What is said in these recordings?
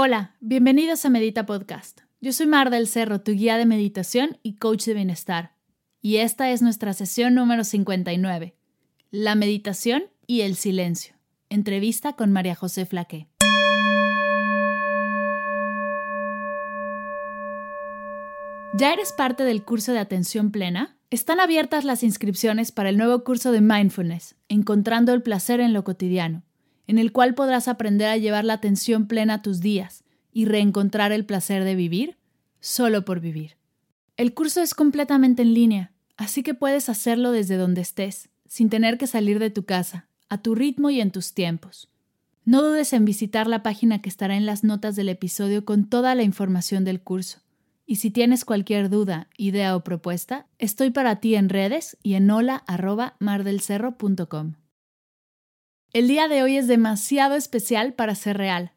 Hola, bienvenidos a Medita Podcast. Yo soy Mar del Cerro, tu guía de meditación y coach de bienestar. Y esta es nuestra sesión número 59, La meditación y el silencio. Entrevista con María José Flaque. ¿Ya eres parte del curso de atención plena? Están abiertas las inscripciones para el nuevo curso de Mindfulness, Encontrando el placer en lo cotidiano, en el cual podrás aprender a llevar la atención plena a tus días y reencontrar el placer de vivir solo por vivir. El curso es completamente en línea, así que puedes hacerlo desde donde estés, sin tener que salir de tu casa, a tu ritmo y en tus tiempos. No dudes en visitar la página que estará en las notas del episodio con toda la información del curso. Y si tienes cualquier duda, idea o propuesta, estoy para ti en redes y en hola@mardelcerro.com. El día de hoy es demasiado especial para ser real.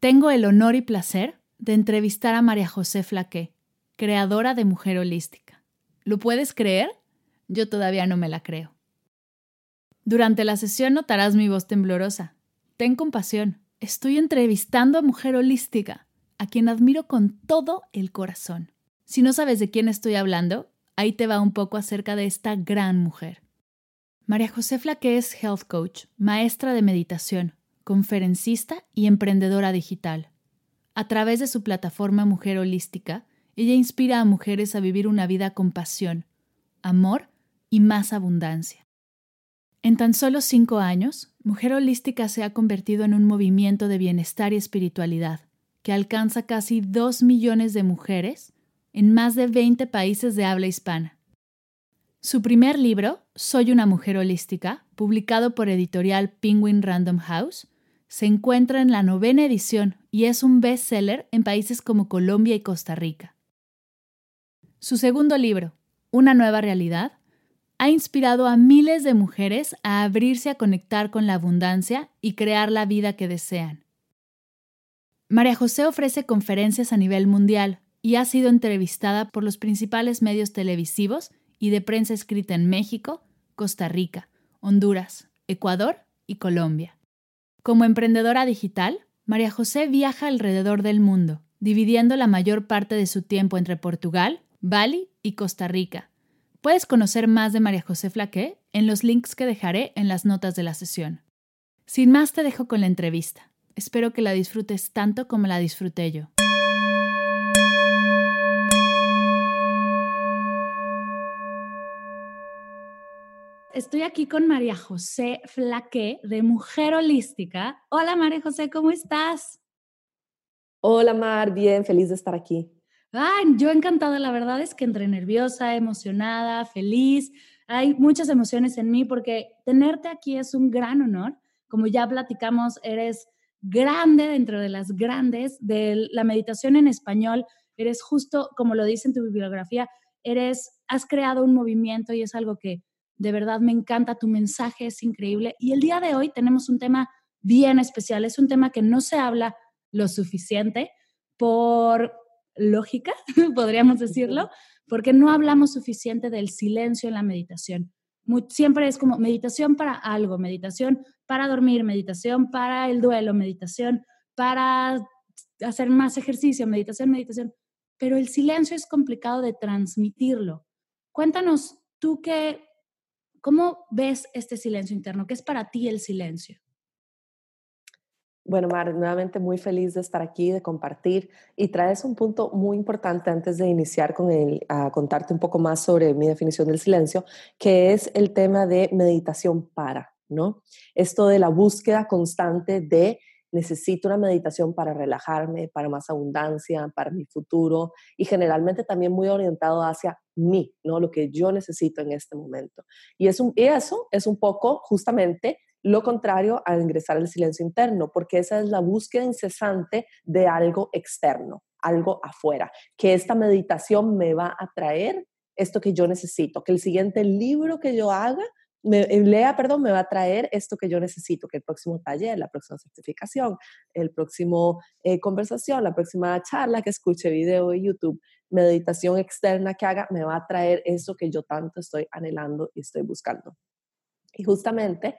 Tengo el honor y placer de entrevistar a María José Flaqué, creadora de Mujer Holística. ¿Lo puedes creer? Yo todavía no me la creo. Durante la sesión notarás mi voz temblorosa. Ten compasión. Estoy entrevistando a Mujer Holística a quien admiro con todo el corazón. Si no sabes de quién estoy hablando, ahí te va un poco acerca de esta gran mujer. María José Flaque es health coach, maestra de meditación, conferencista y emprendedora digital. A través de su plataforma Mujer Holística, ella inspira a mujeres a vivir una vida con pasión, amor y más abundancia. En tan solo cinco años, Mujer Holística se ha convertido en un movimiento de bienestar y espiritualidad, que alcanza casi 2 millones de mujeres en más de 20 países de habla hispana. Su primer libro, Soy una mujer holística, publicado por editorial Penguin Random House, se encuentra en la novena edición y es un bestseller en países como Colombia y Costa Rica. Su segundo libro, Una nueva realidad, ha inspirado a miles de mujeres a abrirse a conectar con la abundancia y crear la vida que desean. María José ofrece conferencias a nivel mundial y ha sido entrevistada por los principales medios televisivos y de prensa escrita en México, Costa Rica, Honduras, Ecuador y Colombia. Como emprendedora digital, María José viaja alrededor del mundo, dividiendo la mayor parte de su tiempo entre Portugal, Bali y Costa Rica. Puedes conocer más de María José Flaqué en los links que dejaré en las notas de la sesión. Sin más te dejo con la entrevista. Espero que la disfrutes tanto como la disfruté yo. Estoy aquí con María José Flaque de Mujer Holística. Hola María José, ¿cómo estás? Hola Mar, bien, feliz de estar aquí. Ay, yo encantada, la verdad es que entre nerviosa, emocionada, feliz. Hay muchas emociones en mí porque tenerte aquí es un gran honor. Como ya platicamos, eres grande dentro de las grandes de la meditación en español. Eres justo, como lo dice en tu bibliografía, eres, has creado un movimiento y es algo que de verdad me encanta. Tu mensaje es increíble. Y el día de hoy tenemos un tema bien especial. Es un tema que no se habla lo suficiente por lógica, podríamos decirlo, porque no hablamos suficiente del silencio en la meditación siempre es como meditación para algo, meditación para dormir, meditación para el duelo, meditación para hacer más ejercicio, meditación, meditación. Pero el silencio es complicado de transmitirlo. Cuéntanos tú qué, cómo ves este silencio interno, qué es para ti el silencio. Bueno, Mar, nuevamente muy feliz de estar aquí, de compartir y traes un punto muy importante antes de iniciar con el, a contarte un poco más sobre mi definición del silencio, que es el tema de meditación para, ¿no? Esto de la búsqueda constante de necesito una meditación para relajarme, para más abundancia, para mi futuro y generalmente también muy orientado hacia mí, ¿no? Lo que yo necesito en este momento. Y, eso es un poco justamente lo contrario a ingresar al silencio interno, porque esa es la búsqueda incesante de algo externo, algo afuera, que esta meditación me va a traer esto que yo necesito, que el siguiente libro que yo haga me, eh, lea, perdón, me va a traer esto que yo necesito, que el próximo taller, la próxima certificación, el próximo eh, conversación, la próxima charla que escuche, video de YouTube, meditación externa que haga, me va a traer eso que yo tanto estoy anhelando y estoy buscando. Y justamente,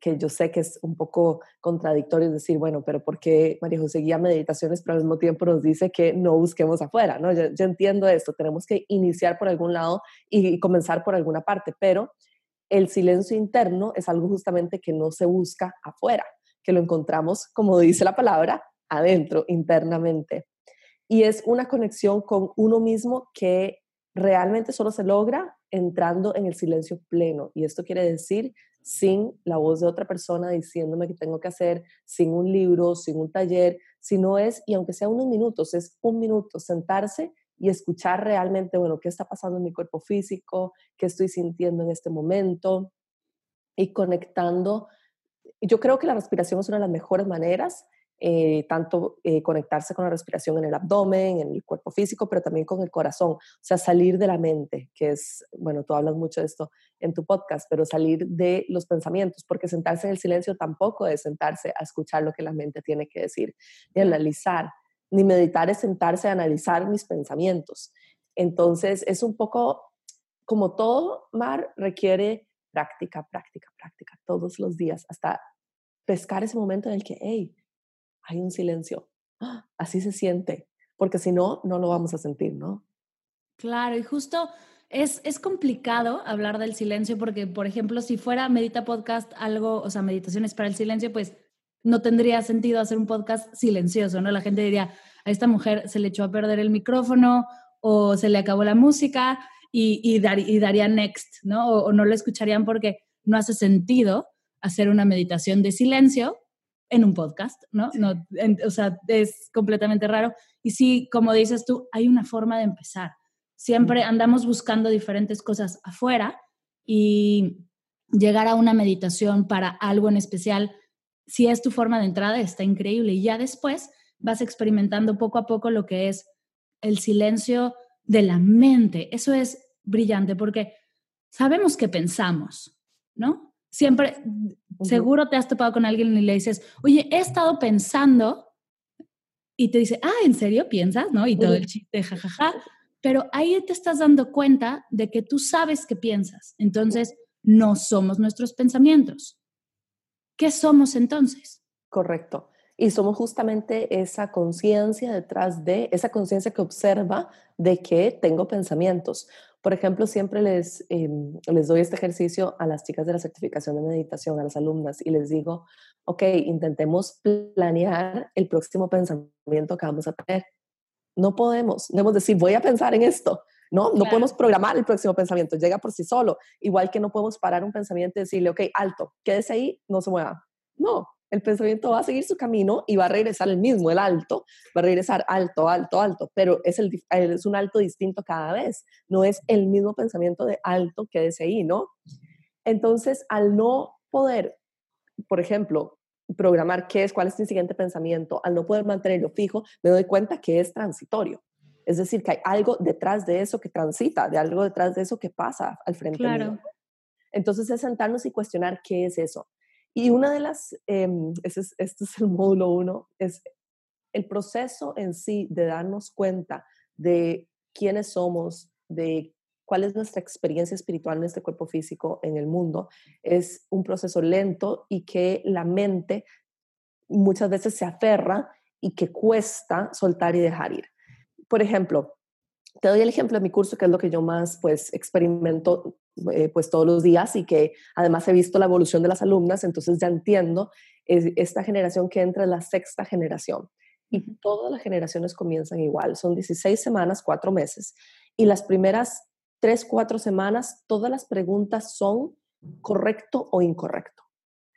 que yo sé que es un poco contradictorio decir, bueno, pero ¿por qué María José guía meditaciones, pero al mismo tiempo nos dice que no busquemos afuera? ¿no? Yo, yo entiendo esto, tenemos que iniciar por algún lado y comenzar por alguna parte, pero el silencio interno es algo justamente que no se busca afuera, que lo encontramos, como dice la palabra, adentro, internamente. Y es una conexión con uno mismo que realmente solo se logra entrando en el silencio pleno. Y esto quiere decir sin la voz de otra persona diciéndome que tengo que hacer, sin un libro, sin un taller, sino es, y aunque sea unos minutos, es un minuto, sentarse y escuchar realmente, bueno, qué está pasando en mi cuerpo físico, qué estoy sintiendo en este momento y conectando. Yo creo que la respiración es una de las mejores maneras, eh, tanto eh, conectarse con la respiración en el abdomen, en el cuerpo físico, pero también con el corazón, o sea, salir de la mente, que es, bueno, tú hablas mucho de esto en tu podcast, pero salir de los pensamientos, porque sentarse en el silencio tampoco es sentarse a escuchar lo que la mente tiene que decir y analizar ni meditar es sentarse a analizar mis pensamientos. Entonces, es un poco como todo mar requiere práctica, práctica, práctica, todos los días, hasta pescar ese momento en el que, hey, hay un silencio. ¡Ah! Así se siente, porque si no, no lo vamos a sentir, ¿no? Claro, y justo es, es complicado hablar del silencio porque, por ejemplo, si fuera Medita Podcast algo, o sea, meditaciones para el silencio, pues no tendría sentido hacer un podcast silencioso, ¿no? La gente diría, a esta mujer se le echó a perder el micrófono o se le acabó la música y, y, daría next, ¿no? O, no lo escucharían porque no hace sentido hacer una meditación de silencio en un podcast, ¿no? no o sea, es completamente raro. Y sí, como dices tú, hay una forma de empezar. Siempre andamos buscando diferentes cosas afuera y llegar a una meditación para algo en especial si es tu forma de entrada, está increíble. Y ya después vas experimentando poco a poco lo que es el silencio de la mente. Eso es brillante porque sabemos que pensamos, ¿no? Siempre, seguro te has topado con alguien y le dices, oye, he estado pensando y te dice, ah, ¿en serio piensas? ¿No? Y todo el chiste, jajaja. Pero ahí te estás dando cuenta de que tú sabes que piensas. Entonces, no somos nuestros pensamientos. ¿Qué somos entonces? Correcto. Y somos justamente esa conciencia detrás de, esa conciencia que observa de que tengo pensamientos. Por ejemplo, siempre les, em, les doy este ejercicio a las chicas de la certificación de meditación, a las alumnas, y les digo, ok, intentemos planear el próximo pensamiento que vamos a tener. No podemos, debemos decir, voy a pensar en esto. No, no podemos programar el próximo pensamiento, llega por sí solo. Igual que no podemos parar un pensamiento y decirle, ok, alto, quédese ahí, no se mueva. No, el pensamiento va a seguir su camino y va a regresar el mismo, el alto, va a regresar alto, alto, alto, pero es, el, es un alto distinto cada vez, no es el mismo pensamiento de alto, quédese ahí, ¿no? Entonces, al no poder, por ejemplo, programar qué es, cuál es mi siguiente pensamiento, al no poder mantenerlo fijo, me doy cuenta que es transitorio. Es decir, que hay algo detrás de eso que transita, de algo detrás de eso que pasa al frente claro. mío. Entonces es sentarnos y cuestionar qué es eso. Y una de las, eh, este, es, este es el módulo uno, es el proceso en sí de darnos cuenta de quiénes somos, de cuál es nuestra experiencia espiritual en este cuerpo físico, en el mundo, es un proceso lento y que la mente muchas veces se aferra y que cuesta soltar y dejar ir por ejemplo, te doy el ejemplo de mi curso, que es lo que yo más pues experimento eh, pues todos los días y que además he visto la evolución de las alumnas, entonces ya entiendo esta generación que entra en la sexta generación. Y todas las generaciones comienzan igual, son 16 semanas, 4 meses. Y las primeras 3, 4 semanas, todas las preguntas son correcto o incorrecto.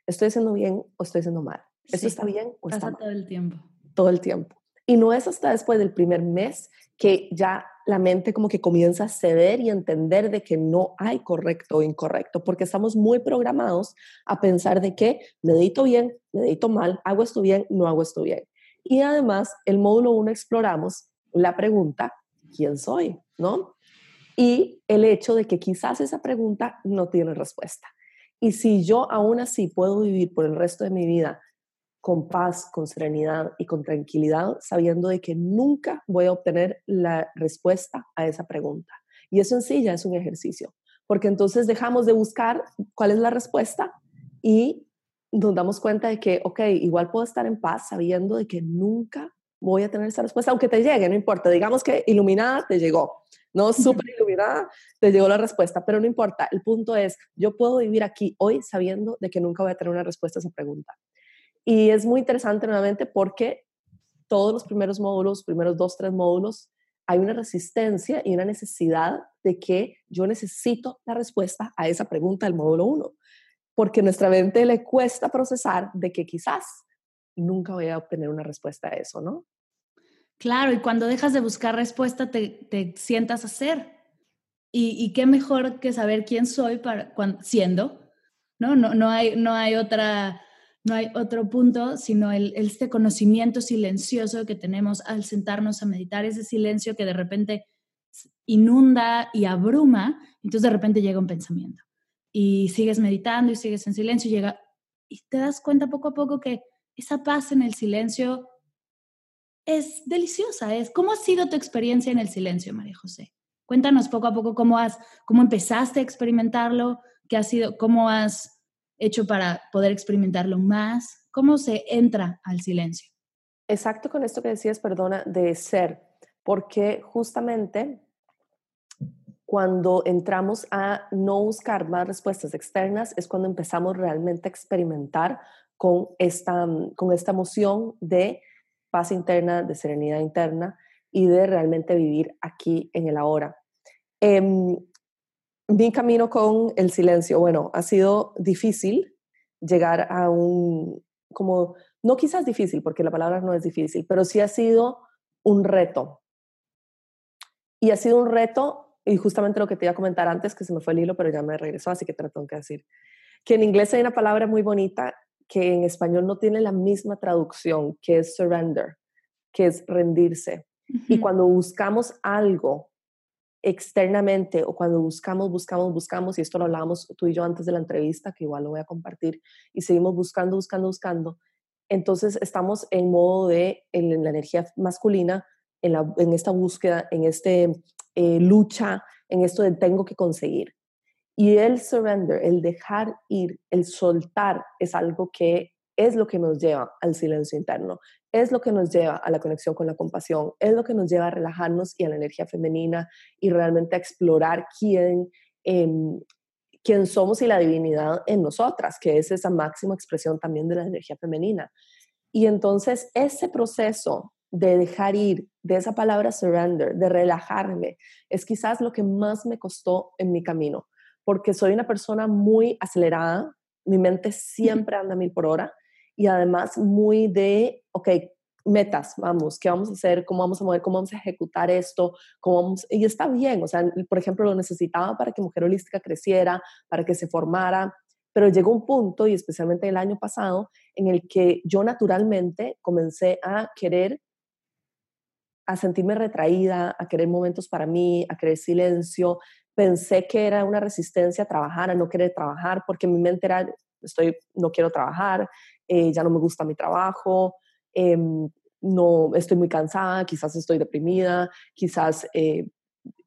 ¿Estoy haciendo bien o estoy haciendo mal? ¿Esto está bien o está mal? todo el tiempo. Todo el tiempo. Y no es hasta después del primer mes que ya la mente como que comienza a ceder y entender de que no hay correcto o incorrecto, porque estamos muy programados a pensar de que medito bien, medito mal, hago esto bien, no hago esto bien. Y además, el módulo 1 exploramos la pregunta, ¿quién soy? ¿No? Y el hecho de que quizás esa pregunta no tiene respuesta. Y si yo aún así puedo vivir por el resto de mi vida con paz, con serenidad y con tranquilidad, sabiendo de que nunca voy a obtener la respuesta a esa pregunta. Y eso en sí ya es un ejercicio, porque entonces dejamos de buscar cuál es la respuesta y nos damos cuenta de que, ok, igual puedo estar en paz sabiendo de que nunca voy a tener esa respuesta, aunque te llegue, no importa, digamos que iluminada te llegó, no súper iluminada, te llegó la respuesta, pero no importa, el punto es, yo puedo vivir aquí hoy sabiendo de que nunca voy a tener una respuesta a esa pregunta. Y es muy interesante nuevamente porque todos los primeros módulos, primeros dos, tres módulos, hay una resistencia y una necesidad de que yo necesito la respuesta a esa pregunta del módulo 1, porque nuestra mente le cuesta procesar de que quizás nunca voy a obtener una respuesta a eso, ¿no? Claro, y cuando dejas de buscar respuesta te, te sientas a ser. Y, y, qué mejor que saber quién soy para, cuando, siendo, ¿no? No, no, hay, no hay otra no hay otro punto, sino el, este conocimiento silencioso que tenemos al sentarnos a meditar, ese silencio que de repente inunda y abruma, entonces de repente llega un pensamiento. Y sigues meditando y sigues en silencio y llega, y te das cuenta poco a poco que esa paz en el silencio es deliciosa. Es, ¿Cómo ha sido tu experiencia en el silencio, María José? Cuéntanos poco a poco cómo, has, cómo empezaste a experimentarlo, qué ha sido, cómo has hecho para poder experimentarlo más? ¿Cómo se entra al silencio? Exacto con esto que decías, perdona, de ser, porque justamente cuando entramos a no buscar más respuestas externas es cuando empezamos realmente a experimentar con esta, con esta emoción de paz interna, de serenidad interna y de realmente vivir aquí en el ahora. Em, mi camino con el silencio, bueno, ha sido difícil llegar a un, como, no quizás difícil, porque la palabra no es difícil, pero sí ha sido un reto. Y ha sido un reto, y justamente lo que te iba a comentar antes, que se me fue el hilo, pero ya me regresó, así que te lo tengo que decir, que en inglés hay una palabra muy bonita que en español no tiene la misma traducción, que es surrender, que es rendirse. Y cuando buscamos algo externamente o cuando buscamos, buscamos, buscamos, y esto lo hablábamos tú y yo antes de la entrevista, que igual lo voy a compartir, y seguimos buscando, buscando, buscando, entonces estamos en modo de, en la energía masculina, en, la, en esta búsqueda, en este eh, lucha, en esto de tengo que conseguir. Y el surrender, el dejar ir, el soltar, es algo que es lo que nos lleva al silencio interno, es lo que nos lleva a la conexión con la compasión, es lo que nos lleva a relajarnos y a la energía femenina y realmente a explorar quién, em, quién somos y la divinidad en nosotras, que es esa máxima expresión también de la energía femenina. Y entonces ese proceso de dejar ir, de esa palabra surrender, de relajarme, es quizás lo que más me costó en mi camino, porque soy una persona muy acelerada, mi mente siempre anda a mil por hora y además muy de, ok, metas, vamos, ¿qué vamos a hacer? ¿Cómo vamos a mover? ¿Cómo vamos a ejecutar esto? ¿Cómo vamos? Y está bien, o sea, por ejemplo, lo necesitaba para que Mujer Holística creciera, para que se formara, pero llegó un punto, y especialmente el año pasado, en el que yo naturalmente comencé a querer, a sentirme retraída, a querer momentos para mí, a querer silencio. Pensé que era una resistencia a trabajar, a no querer trabajar, porque mi mente era, estoy, no quiero trabajar, eh, ya no me gusta mi trabajo, em, no estoy muy cansada, quizás estoy deprimida, quizás eh,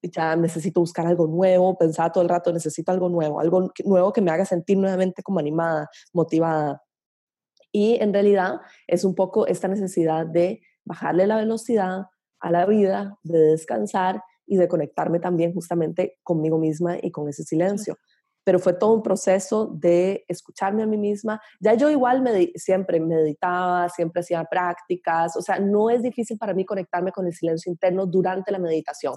ya necesito buscar algo nuevo, pensaba todo el rato, necesito algo nuevo, algo nuevo que me haga sentir nuevamente como animada, motivada. Y en realidad es un poco esta necesidad de bajarle la velocidad a la vida, de descansar y de conectarme también justamente conmigo misma y con ese silencio pero fue todo un proceso de escucharme a mí misma. Ya yo igual me, siempre meditaba, siempre hacía prácticas, o sea, no es difícil para mí conectarme con el silencio interno durante la meditación,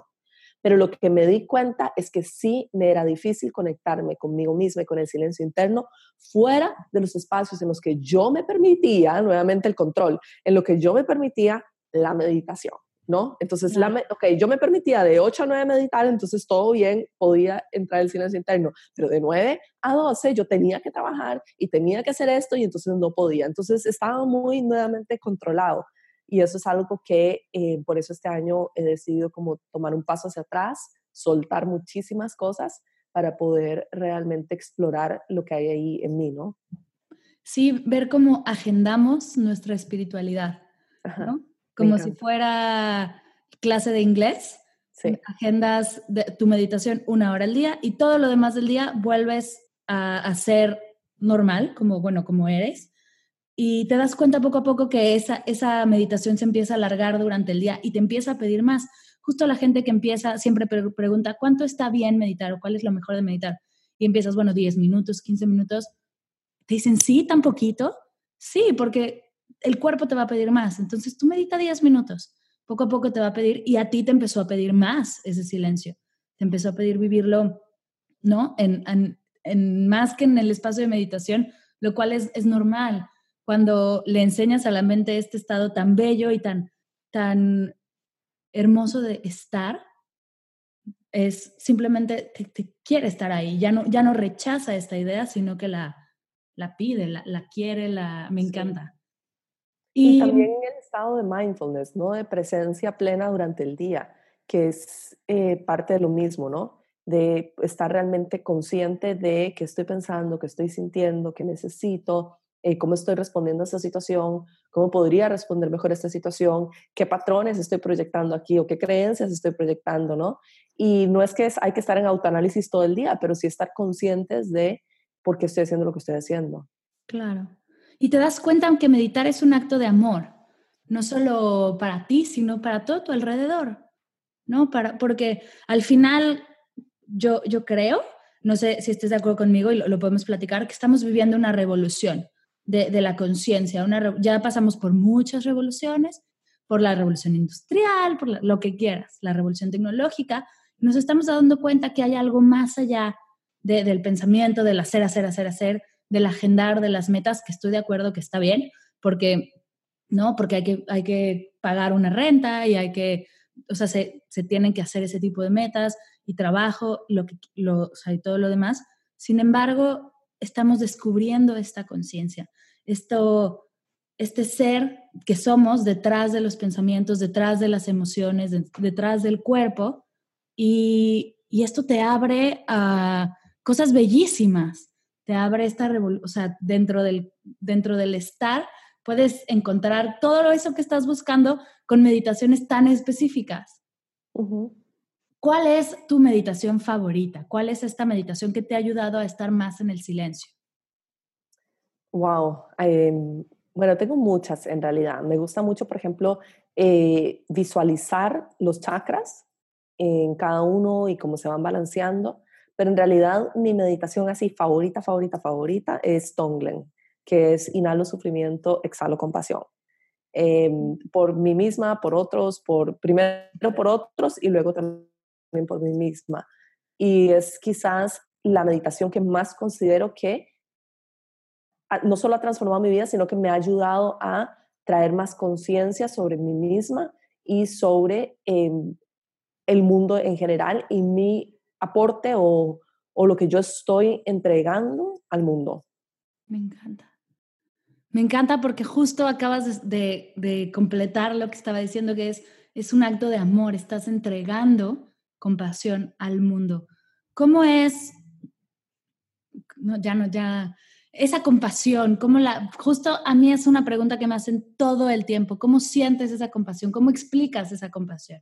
pero lo que me di cuenta es que sí me era difícil conectarme conmigo misma y con el silencio interno fuera de los espacios en los que yo me permitía, nuevamente el control, en lo que yo me permitía la meditación. ¿No? Entonces, la, ok, yo me permitía de 8 a 9 meditar, entonces todo bien, podía entrar el silencio interno, pero de 9 a 12 yo tenía que trabajar y tenía que hacer esto y entonces no podía. Entonces estaba muy nuevamente controlado y eso es algo que eh, por eso este año he decidido como tomar un paso hacia atrás, soltar muchísimas cosas para poder realmente explorar lo que hay ahí en mí, ¿no? Sí, ver cómo agendamos nuestra espiritualidad, ¿no? Como si fuera clase de inglés. Agendas de, tu meditación una hora al día y todo lo demás del día vuelves a, a ser normal, como bueno, como eres. Y te das cuenta poco a poco que esa, esa meditación se empieza a alargar durante el día y te empieza a pedir más. Justo la gente que empieza siempre pregunta, ¿cuánto está bien meditar o cuál es lo mejor de meditar? Y empiezas, bueno, 10 minutos, 15 minutos. Te dicen, sí, tan poquito. Sí, porque el cuerpo te va a pedir más. Entonces tú medita 10 minutos, poco a poco te va a pedir y a ti te empezó a pedir más ese silencio. Te empezó a pedir vivirlo, ¿no? En, en, más que en el espacio de meditación, lo cual es, es, normal. Cuando le enseñas a la mente este estado tan bello y tan, tan hermoso de estar, es simplemente te, quiere estar ahí, ya no, ya no rechaza esta idea, sino que la, la pide, la, la quiere, la, me encanta. Y, también el estado de mindfulness, ¿no? De presencia plena durante el día, que es eh, parte de lo mismo, ¿no? De estar realmente consciente de qué estoy pensando, qué estoy sintiendo, qué necesito, eh, cómo estoy respondiendo a esta situación, cómo podría responder mejor a esta situación, qué patrones estoy proyectando aquí o qué creencias estoy proyectando, ¿no? Y no es que hay que estar en autoanálisis todo el día, pero sí estar conscientes de por qué estoy haciendo lo que estoy haciendo. Claro. Y te das cuenta que meditar es un acto de amor, no solo para ti, sino para todo tu alrededor, ¿no? Para, porque al final yo, yo creo, no sé si estés de acuerdo conmigo y lo, podemos platicar, que estamos viviendo una revolución de, de la conciencia. Ya pasamos por muchas revoluciones, por la revolución industrial, por lo que quieras, la revolución tecnológica. Nos estamos dando cuenta que hay algo más allá del pensamiento, del hacer, hacer, hacer, hacer, del agendar de las metas, que estoy de acuerdo que está bien, porque, ¿no? Porque hay que, hay que pagar una renta y hay que, o sea, se, se tienen que hacer ese tipo de metas y trabajo, lo que, lo, o y todo lo demás. Sin embargo, estamos descubriendo esta conciencia, esto, este ser que somos detrás de los pensamientos, detrás de las emociones, detrás del cuerpo, y, y esto te abre a cosas bellísimas te abre esta revolución, o sea, dentro del, dentro del estar puedes encontrar todo eso que estás buscando con meditaciones tan específicas. ¿Cuál es tu meditación favorita? ¿Cuál es esta meditación que te ha ayudado a estar más en el silencio? Wow, em, bueno, tengo muchas en realidad. Me gusta mucho, por ejemplo, eh, visualizar los chakras en cada uno y cómo se van balanceando. Pero en realidad mi meditación así favorita, favorita, favorita es Tonglen, que es inhalo sufrimiento, exhalo compasión. Em, por mí misma, por otros, por primero por otros y luego también por mí misma. Y es quizás la meditación que más considero que no solo ha transformado mi vida, sino que me ha ayudado a traer más conciencia sobre mí misma y sobre em, el mundo en general y mi aporte o, lo que yo estoy entregando al mundo. Me encanta. Me encanta porque justo acabas de, completar lo que estaba diciendo, que es, es un acto de amor, estás entregando compasión al mundo. ¿Cómo es, no, ya no, ya, esa compasión, cómo la, justo a mí es una pregunta que me hacen todo el tiempo, ¿cómo sientes esa compasión? ¿Cómo explicas esa compasión?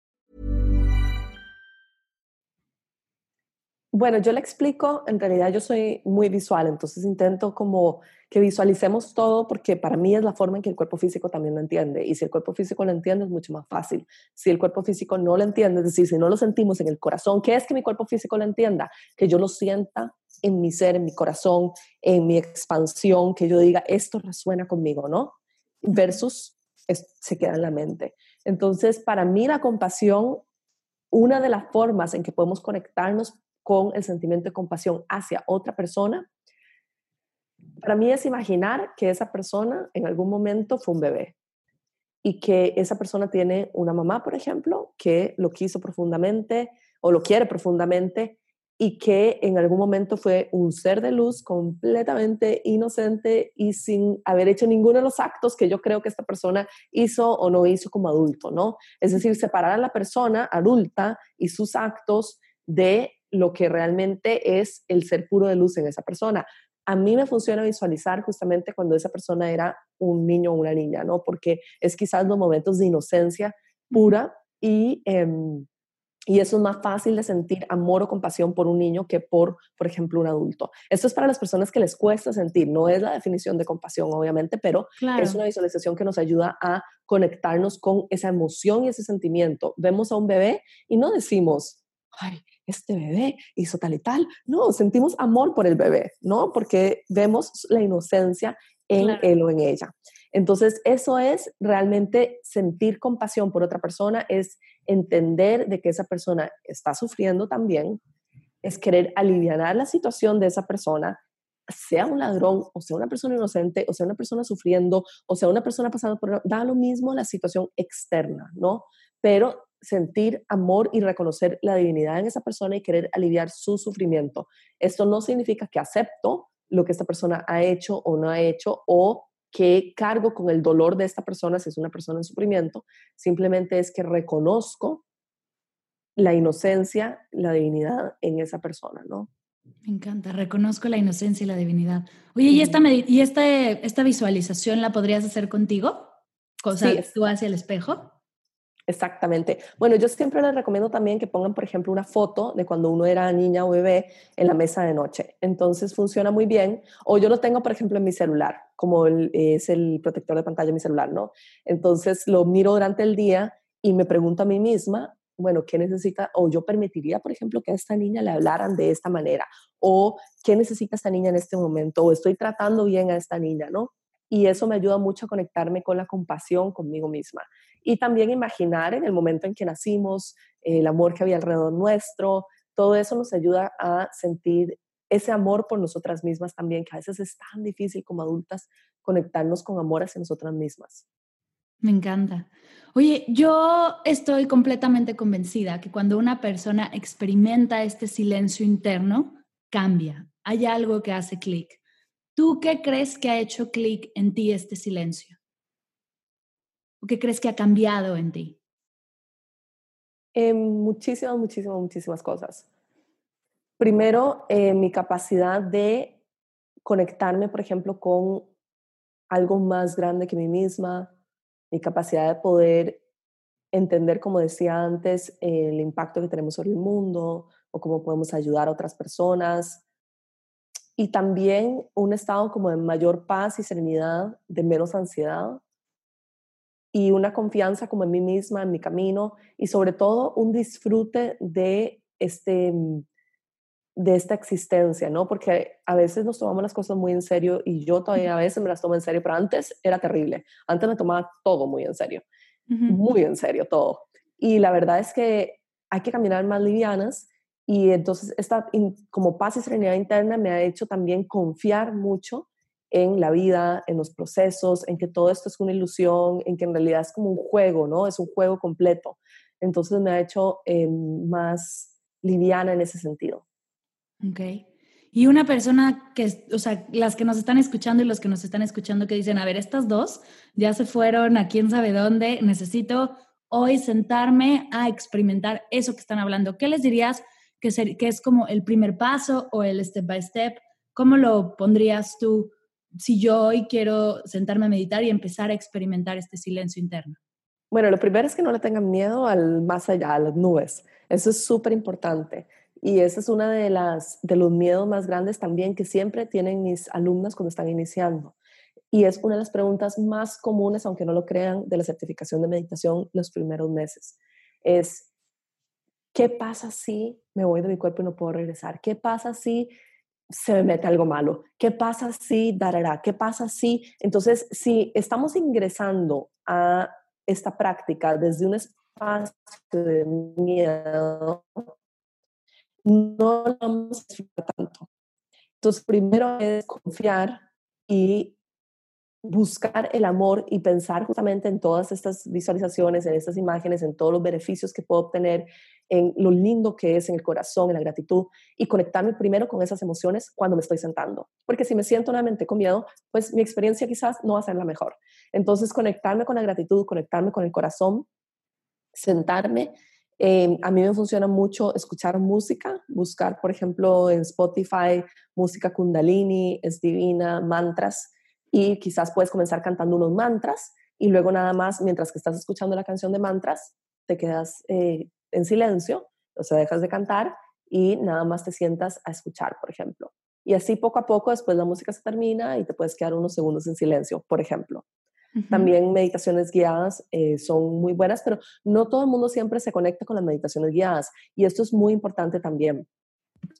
Bueno, yo le explico, en realidad yo soy muy visual, entonces intento como que visualicemos todo porque para mí es la forma en que el cuerpo físico también lo entiende y si el cuerpo físico lo entiende es mucho más fácil. Si el cuerpo físico no lo entiende, es decir, si no lo sentimos en el corazón, ¿qué es que mi cuerpo físico lo entienda? Que yo lo sienta en mi ser, en mi corazón, en mi expansión, que yo diga, esto resuena conmigo, ¿no? Versus se queda en la mente. Entonces, para mí la compasión, una de las formas en que podemos conectarnos con el sentimiento de compasión hacia otra persona, para mí es imaginar que esa persona en algún momento fue un bebé y que esa persona tiene una mamá, por ejemplo, que lo quiso profundamente o lo quiere profundamente y que en algún momento fue un ser de luz completamente inocente y sin haber hecho ninguno de los actos que yo creo que esta persona hizo o no hizo como adulto, ¿no? Es decir, separar a la persona adulta y sus actos de lo que realmente es el ser puro de luz en esa persona. A mí me funciona visualizar justamente cuando esa persona era un niño o una niña, ¿no? Porque es quizás los momentos de inocencia pura y, em, y eso es más fácil de sentir amor o compasión por un niño que por, por ejemplo, un adulto. Esto es para las personas que les cuesta sentir, no es la definición de compasión, obviamente, pero es una visualización que nos ayuda a conectarnos con esa emoción y ese sentimiento. Vemos a un bebé y no decimos, ay, este bebé hizo tal y tal. No, sentimos amor por el bebé, ¿no? Porque vemos la inocencia en él o en ella. Entonces, eso es realmente sentir compasión por otra persona, es entender de que esa persona está sufriendo también, es querer aliviar la situación de esa persona, sea un ladrón, o sea una persona inocente, o sea una persona sufriendo, o sea una persona pasando por... Da lo mismo la situación externa, ¿no? Pero sentir amor y reconocer la divinidad en esa persona y querer aliviar su sufrimiento. Esto no significa que acepto lo que esta persona ha hecho o no ha hecho o que cargo con el dolor de esta persona si es una persona en sufrimiento, simplemente es que reconozco la inocencia, la divinidad en esa persona, ¿no? Me encanta, reconozco la inocencia y la divinidad. Oye, ¿y esta, y este, esta visualización la podrías hacer contigo? O sea, tú hacia el espejo. Exactamente. Bueno, yo siempre les recomiendo también que pongan, por ejemplo, una foto de cuando uno era niña o bebé en la mesa de noche. Entonces funciona muy bien. O yo lo tengo, por ejemplo, en mi celular, como es el protector de pantalla de mi celular, ¿no? Entonces lo miro durante el día y me pregunto a mí misma, bueno, ¿qué necesita? O yo permitiría, por ejemplo, que a esta niña le hablaran de esta manera. O ¿qué necesita esta niña en este momento? O estoy tratando bien a esta niña, ¿no? Y eso me ayuda mucho a conectarme con la compasión conmigo misma y también imaginar en el momento en que nacimos, el amor que había alrededor nuestro, todo eso nos ayuda a sentir ese amor por nosotras mismas también, que a veces es tan difícil como adultas conectarnos con amor hacia nosotras mismas. Me encanta. Oye, yo estoy completamente convencida que cuando una persona experimenta este silencio interno, cambia. Hay algo que hace clic. ¿Tú qué crees que ha hecho clic en ti este silencio? ¿O qué crees que ha cambiado en ti? muchísimas, muchísimas, muchísimas cosas. Primero, mi capacidad de conectarme, por ejemplo, con algo más grande que mí misma, mi capacidad de poder entender, como decía antes, el impacto que tenemos sobre el mundo o cómo podemos ayudar a otras personas. Y también un estado como de mayor paz y serenidad, de menos ansiedad, y una confianza como en mí misma, en mi camino y sobre todo un disfrute de, este, mm, de esta existencia, ¿no? Porque a veces nos tomamos las cosas muy en serio y yo todavía a veces me las tomo en serio, pero antes era terrible. Antes me tomaba todo muy en serio, muy en serio todo. Y la verdad es que hay que caminar más livianas y entonces esta como paz y serenidad interna me ha hecho también confiar mucho en la vida, en los procesos, en que todo esto es una ilusión, en que en realidad es como un juego, ¿no? Es un juego completo. Entonces me ha hecho eh, más liviana en ese sentido. Ok. Y una persona que, o sea, las que nos están escuchando y los que nos están escuchando que dicen, a ver, estas dos ya se fueron a quién sabe dónde, necesito hoy sentarme a experimentar eso que están hablando. ¿Qué les dirías que, ser, que es como el primer paso o el step by step? ¿Cómo lo pondrías tú si yo hoy quiero sentarme a meditar y empezar a experimentar este silencio interno? Bueno, lo primero es que no le tengan miedo al más allá, a las nubes. Eso es súper importante. Y ese es uno de, las, de los miedos más grandes también que siempre tienen mis alumnas cuando están iniciando. Y es una de las preguntas más comunes, aunque no lo crean, de la certificación de meditación los primeros meses. Es, ¿qué pasa si me voy de mi cuerpo y no puedo regresar? ¿Qué pasa si se me mete algo malo? ¿Qué pasa si dará? ¿Qué pasa si? Entonces, si estamos ingresando a esta práctica desde un espacio de miedo, no lo vamos a tanto. Entonces, primero es confiar y buscar el amor y pensar justamente en todas estas visualizaciones, en estas imágenes, en todos los beneficios que puedo obtener, en lo lindo que es en el corazón, en la gratitud y conectarme primero con esas emociones cuando me estoy sentando. Porque si me siento nuevamente con miedo, pues mi experiencia quizás no va a ser la mejor. Entonces, conectarme con la gratitud, conectarme con el corazón, sentarme. Eh, a mí me funciona mucho escuchar música, buscar, por ejemplo, en Spotify música kundalini, es divina, mantras y quizás puedes comenzar cantando unos mantras y luego nada más, mientras que estás escuchando la canción de mantras, te quedas eh, en silencio, o sea, dejas de cantar y nada más te sientas a escuchar, por ejemplo. Y así poco a poco, después la música se termina y te puedes quedar unos segundos en silencio, por ejemplo. También meditaciones guiadas eh, son muy buenas, pero no todo el mundo siempre se conecta con las meditaciones guiadas. Y esto es muy importante también.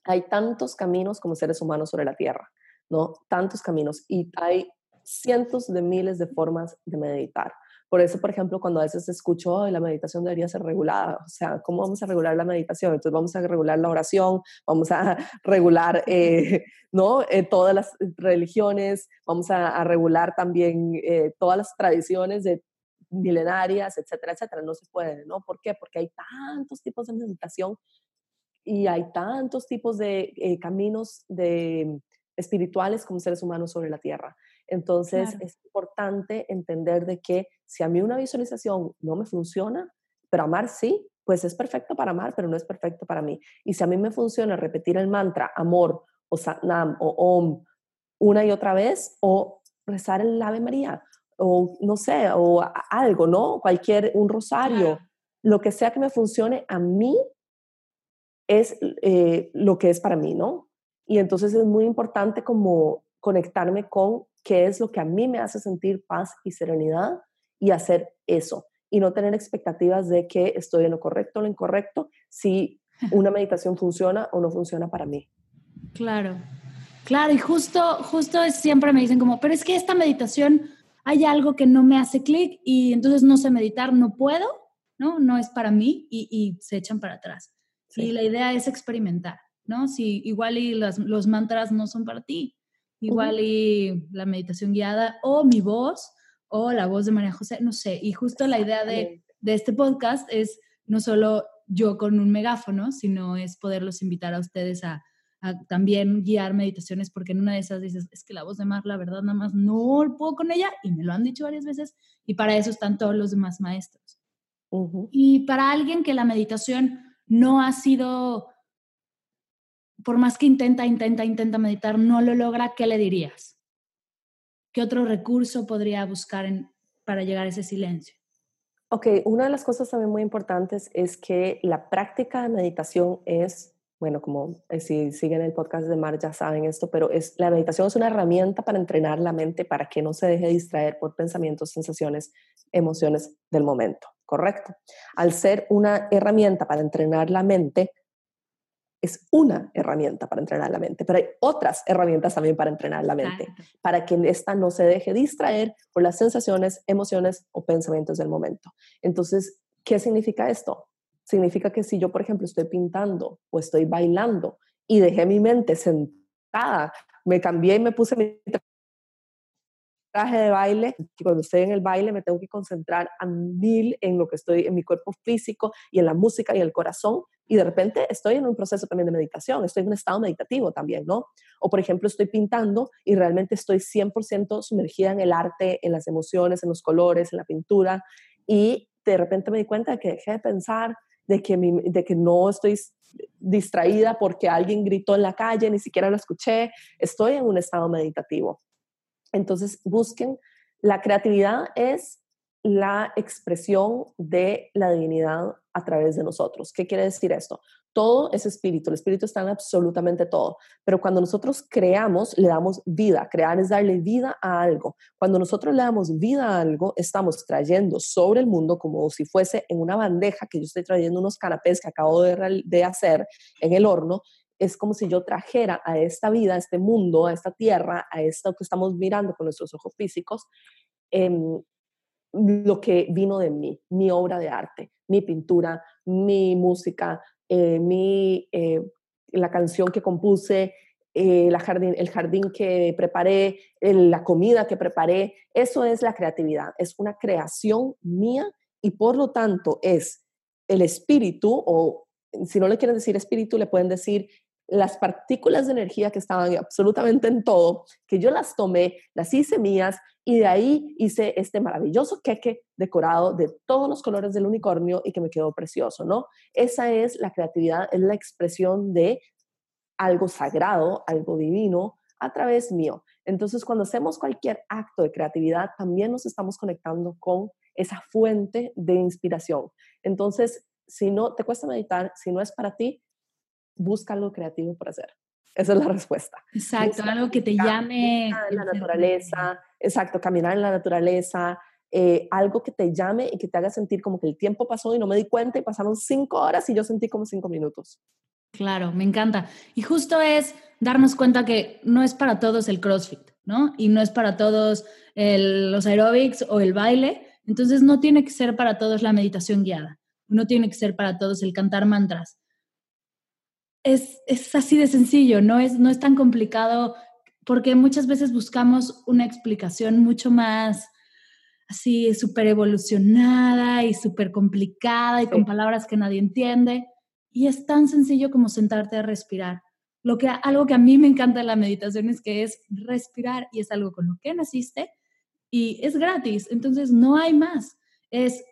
Hay tantos caminos como seres humanos sobre la Tierra, ¿no? Tantos caminos. Y hay cientos de miles de formas de meditar. Por eso, por ejemplo, cuando a veces escucho, la meditación debería ser regulada, o sea, ¿cómo vamos a regular la meditación? Entonces vamos a regular la oración, vamos a regular, eh, ¿no? Eh, todas las religiones, vamos a, regular también eh, todas las tradiciones de milenarias, etcétera, etcétera. No se puede, ¿no? ¿Por qué? Porque hay tantos tipos de meditación y hay tantos tipos de caminos de espirituales como seres humanos sobre la tierra. Entonces es importante entender de que si a mí una visualización no me funciona, pero amar sí, pues es perfecto para amar, pero no es perfecto para mí. Y si a mí me funciona repetir el mantra amor o satnam o om una y otra vez o rezar el Ave María o no sé, o algo, ¿no? Cualquier, un rosario, lo que sea que me funcione a mí es eh, lo que es para mí, ¿no? Y entonces es muy importante como conectarme con qué es lo que a mí me hace sentir paz y serenidad y hacer eso. Y no tener expectativas de que estoy en lo correcto o lo incorrecto, si una meditación funciona o no funciona para mí. Claro, claro, y justo, justo siempre me dicen como, pero es que esta meditación hay algo que no me hace clic y entonces no sé meditar, no puedo, ¿no? No es para mí y, se echan para atrás. Y la idea es experimentar, ¿no? Si igual y los mantras no son para ti, igual y la meditación guiada o mi voz o la voz de María José, no sé. Y justo la idea de, este podcast es no solo yo con un megáfono, sino es poderlos invitar a ustedes a, también guiar meditaciones, porque en una de esas dices, es que la voz de Mar, la verdad, nada más no puedo con ella, y me lo han dicho varias veces, y para eso están todos los demás maestros. Y para alguien que la meditación no ha sido por más que intenta, intenta, intenta meditar, no lo logra, ¿qué le dirías? ¿Qué otro recurso podría buscar para llegar a ese silencio? Ok, una de las cosas también muy importantes es que la práctica de meditación es, bueno, como eh, si siguen el podcast de Mar ya saben esto, pero es, la meditación es una herramienta para entrenar la mente para que no se deje distraer por pensamientos, sensaciones, emociones del momento, ¿correcto? Al ser una herramienta para entrenar la mente, es una herramienta para entrenar la mente, pero hay otras herramientas también para entrenar la mente, para que esta no se deje distraer por las sensaciones, emociones o pensamientos del momento. Entonces, ¿qué significa esto? Significa que si yo, por ejemplo, estoy pintando o estoy bailando y dejé mi mente sentada, me cambié y me puse mi traje de baile, cuando estoy en el baile me tengo que concentrar a mil en lo que estoy, en mi cuerpo físico y en la música y el corazón, y de repente estoy en un proceso también de meditación, estoy en un estado meditativo también, ¿no? O por ejemplo, estoy pintando y realmente estoy 100% sumergida en el arte, en las emociones, en los colores, en la pintura, y de repente me di cuenta de que dejé de pensar, de que, de que no estoy distraída porque alguien gritó en la calle, ni siquiera lo escuché, estoy en un estado meditativo. Entonces, busquen, la creatividad es la expresión de la divinidad a través de nosotros. ¿Qué quiere decir esto? Todo es espíritu, el espíritu está en absolutamente todo, pero cuando nosotros creamos, le damos vida. Crear es darle vida a algo. Cuando nosotros le damos vida a algo, estamos trayendo sobre el mundo como si fuese en una bandeja que yo estoy trayendo unos canapés que acabo de, de hacer en el horno es como si yo trajera a esta vida, a este mundo, a esta tierra, a esto que estamos mirando con nuestros ojos físicos, em, lo que vino de mí, mi obra de arte, mi pintura, mi música, eh, mi, eh, la canción que compuse, eh, el jardín que preparé, la comida que preparé. Eso es la creatividad, es una creación mía y por lo tanto es el espíritu o si no le quieren decir espíritu, le pueden decir las partículas de energía que estaban absolutamente en todo, que yo las tomé, las hice mías y de ahí hice este maravilloso queque decorado de todos los colores del unicornio y que me quedó precioso, ¿no? Esa es la creatividad, es la expresión de algo sagrado, algo divino a través mío. Entonces, cuando hacemos cualquier acto de creatividad, también nos estamos conectando con esa fuente de inspiración. Entonces, si no te cuesta meditar, si no es para ti, busca algo creativo para hacer. Esa es la respuesta. Exacto, algo que te llame. En la naturaleza, exacto, caminar en la naturaleza, eh, algo que te llame y que te haga sentir como que el tiempo pasó y no me di cuenta y pasaron cinco horas y yo sentí como cinco minutos. Claro, me encanta. Y justo es darnos cuenta que no es para todos el CrossFit, ¿no? Y no es para todos los aerobics o el baile. Entonces no tiene que ser para todos la meditación guiada. No tiene que ser para todos el cantar mantras es, así de sencillo, no es, no es tan complicado porque muchas veces buscamos una explicación mucho más así súper evolucionada y súper complicada y con palabras que nadie entiende. Y es tan sencillo como sentarte a respirar. Lo que, algo que a mí me encanta de la meditación es que es respirar y es algo con lo que naciste y es gratis. Entonces no hay más. Es,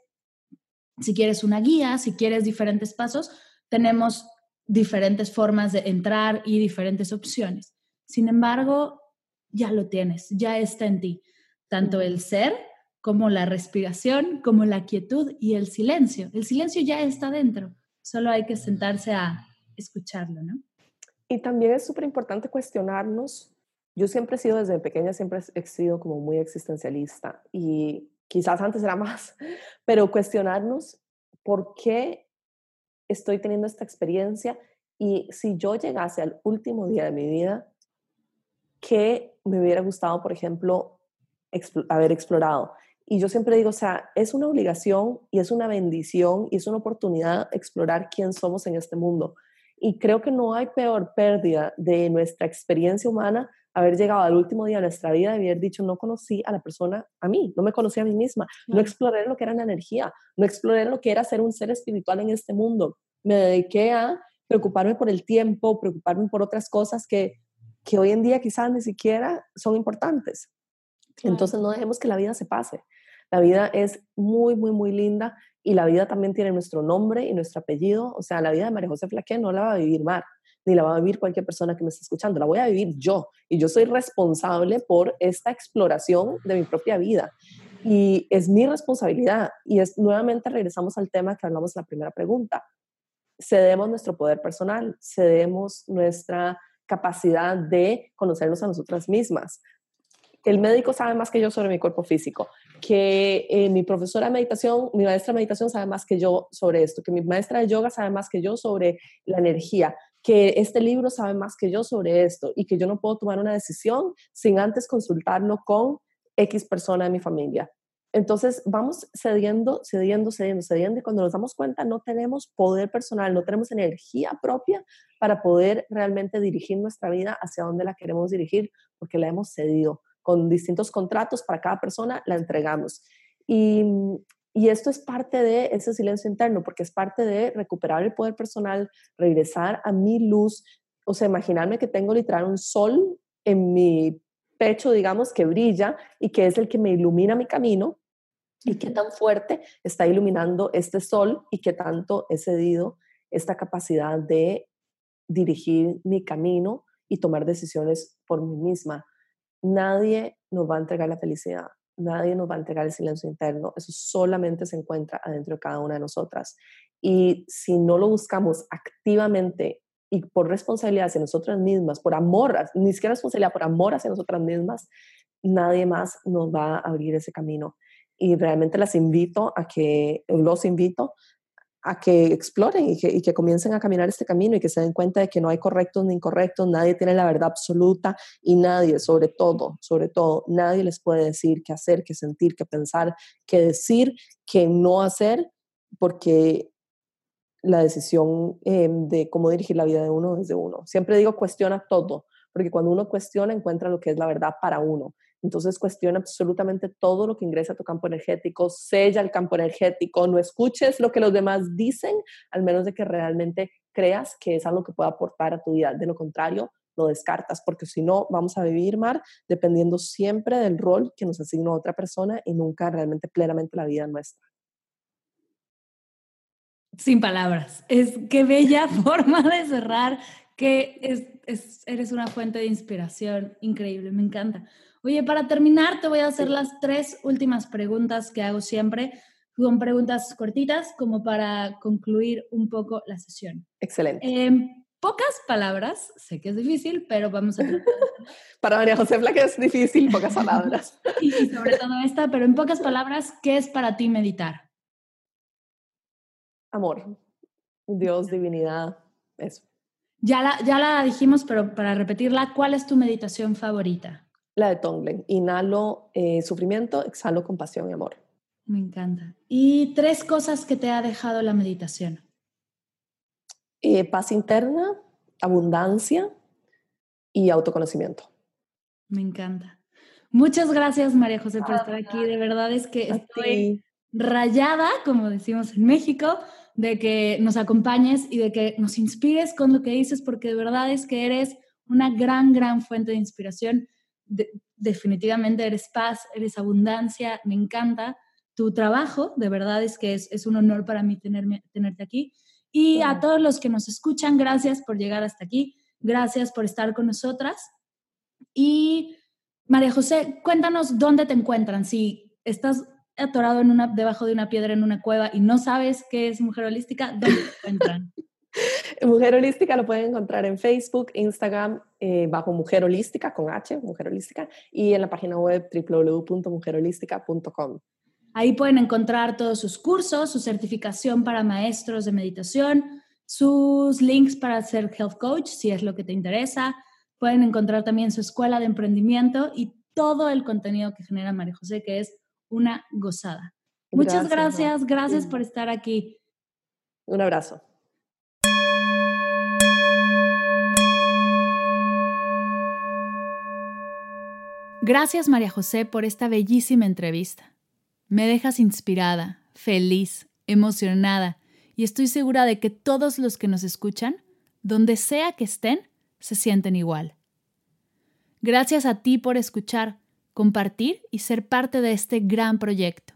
si quieres una guía, si quieres diferentes pasos, tenemos diferentes formas de entrar y diferentes opciones. Sin embargo, ya lo tienes, ya está en ti, tanto el ser como la respiración, como la quietud y el silencio. El silencio ya está dentro, solo hay que sentarse a escucharlo, ¿no? Y también es súper importante cuestionarnos. Yo siempre he sido, desde pequeña, siempre he sido como muy existencialista y quizás antes era más, pero cuestionarnos por qué estoy teniendo esta experiencia y si yo llegase al último día de mi vida, ¿qué me hubiera gustado, por ejemplo, haber explorado? Y yo siempre digo, o sea, es una obligación y es una bendición y es una oportunidad explorar quién somos en este mundo. Y creo que no hay peor pérdida de nuestra experiencia humana haber llegado al último día de nuestra vida y haber dicho, no conocí a la persona, a mí, no me conocí a mí misma, no exploré lo que era la energía, no exploré lo que era ser un ser espiritual en este mundo. Me dediqué a preocuparme por el tiempo, preocuparme por otras cosas que, que hoy en día quizás ni siquiera son importantes. Entonces no dejemos que la vida se pase. La vida es muy, muy, muy linda y la vida también tiene nuestro nombre y nuestro apellido. O sea, la vida de María José Flaque no la va a vivir Mar, ni la va a vivir cualquier persona que me esté escuchando, la voy a vivir yo. Y yo soy responsable por esta exploración de mi propia vida. Y es mi responsabilidad. Y es nuevamente regresamos al tema que hablamos en la primera pregunta. Cedemos nuestro poder personal, cedemos nuestra capacidad de conocernos a nosotras mismas. El médico sabe más que yo sobre mi cuerpo físico, que eh, mi profesora de meditación, mi maestra de meditación sabe más que yo sobre esto, que mi maestra de yoga sabe más que yo sobre la energía, que este libro sabe más que yo sobre esto y que yo no puedo tomar una decisión sin antes consultarlo con X persona de mi familia. Entonces vamos cediendo, cediendo, cediendo, cediendo y cuando nos damos cuenta no tenemos poder personal, no tenemos energía propia para poder realmente dirigir nuestra vida hacia donde la queremos dirigir porque la hemos cedido. Con distintos contratos para cada persona la entregamos. Y, y esto es parte de ese silencio interno porque es parte de recuperar el poder personal, regresar a mi luz, o sea, imaginarme que tengo literal un sol en mi pecho, digamos, que brilla y que es el que me ilumina mi camino y qué tan fuerte está iluminando este sol y qué tanto he cedido esta capacidad de dirigir mi camino y tomar decisiones por mí misma. Nadie nos va a entregar la felicidad, nadie nos va a entregar el silencio interno, eso solamente se encuentra adentro de cada una de nosotras. Y si no lo buscamos activamente y por responsabilidad hacia nosotras mismas, por amor, ni siquiera responsabilidad, por amor hacia nosotras mismas, nadie más nos va a abrir ese camino. Y realmente las invito a que, los invito a que exploren y que, comiencen a caminar este camino y que se den cuenta de que no hay correctos ni incorrectos, nadie tiene la verdad absoluta y nadie, sobre todo, sobre todo, nadie les puede decir qué hacer, qué sentir, qué pensar, qué decir, qué no hacer, porque la decisión eh, de cómo dirigir la vida de uno es de uno. Siempre digo cuestiona todo, porque cuando uno cuestiona encuentra lo que es la verdad para uno. Entonces cuestiona absolutamente todo lo que ingresa a tu campo energético, sella el campo energético, no escuches lo que los demás dicen, al menos de que realmente creas que es algo que pueda aportar a tu vida. De lo contrario, lo descartas, porque si no, vamos a vivir, Mar, dependiendo siempre del rol que nos asignó otra persona y nunca realmente plenamente la vida nuestra. Sin palabras. Es qué bella forma de cerrar, que es, eres una fuente de inspiración increíble, me encanta. Oye, para terminar, te voy a hacer las tres últimas preguntas que hago siempre. Son preguntas cortitas como para concluir un poco la sesión. Excelente. En pocas palabras, sé que es difícil, pero vamos a tratar. para María José que es difícil, pocas palabras. y sobre todo esta, pero en pocas palabras, ¿qué es para ti meditar? amor, Dios, divinidad, eso. Ya la, ya la dijimos, pero para repetirla, ¿cuál es tu meditación favorita? La de Tonglen. Inhalo eh, sufrimiento, exhalo compasión y amor. Me encanta. ¿Y tres cosas que te ha dejado la meditación? Eh, paz interna, abundancia y autoconocimiento. Me encanta. Muchas gracias, María José, por estar aquí. De verdad es que estoy rayada, como decimos en México, de que nos acompañes y de que nos inspires con lo que dices, porque de verdad es que eres una gran, gran fuente de inspiración. Definitivamente eres paz, eres abundancia, me encanta tu trabajo, de verdad es que es, un honor para mí tenerme, tenerte aquí. Y a todos los que nos escuchan, gracias por llegar hasta aquí, gracias por estar con nosotras. Y María José, cuéntanos dónde te encuentran, si estás atorado en una, debajo de una piedra en una cueva y no sabes qué es Mujer Holística, ¿dónde te encuentran? Mujer Holística lo pueden encontrar en Facebook, Instagram, eh, bajo Mujer Holística, con H, Mujer Holística, y en la página web www.mujerholística.com. Ahí pueden encontrar todos sus cursos, su certificación para maestros de meditación, sus links para ser health coach, si es lo que te interesa. Pueden encontrar también su escuela de emprendimiento y todo el contenido que genera María José, que es una gozada. Muchas gracias, gracias por estar aquí. Un abrazo. Gracias María José por esta bellísima entrevista. Me dejas inspirada, feliz, emocionada y estoy segura de que todos los que nos escuchan, donde sea que estén, se sienten igual. Gracias a ti por escuchar compartir y ser parte de este gran proyecto.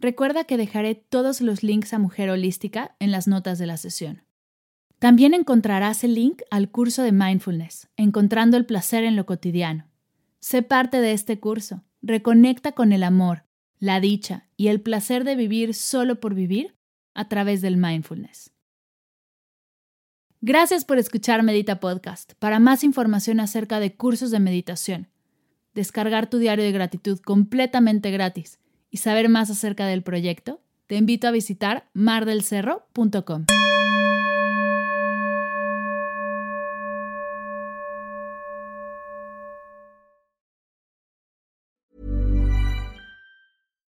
Recuerda que dejaré todos los links a Mujer Holística en las notas de la sesión. También encontrarás el link al curso de Mindfulness, Encontrando el placer en lo cotidiano. Sé parte de este curso, reconecta con el amor, la dicha y el placer de vivir solo por vivir a través del mindfulness. Gracias por escuchar Medita Podcast. Para más información acerca de cursos de meditación, descargar tu diario de gratitud completamente gratis y saber más acerca del proyecto, te invito a visitar mardelcerro.com.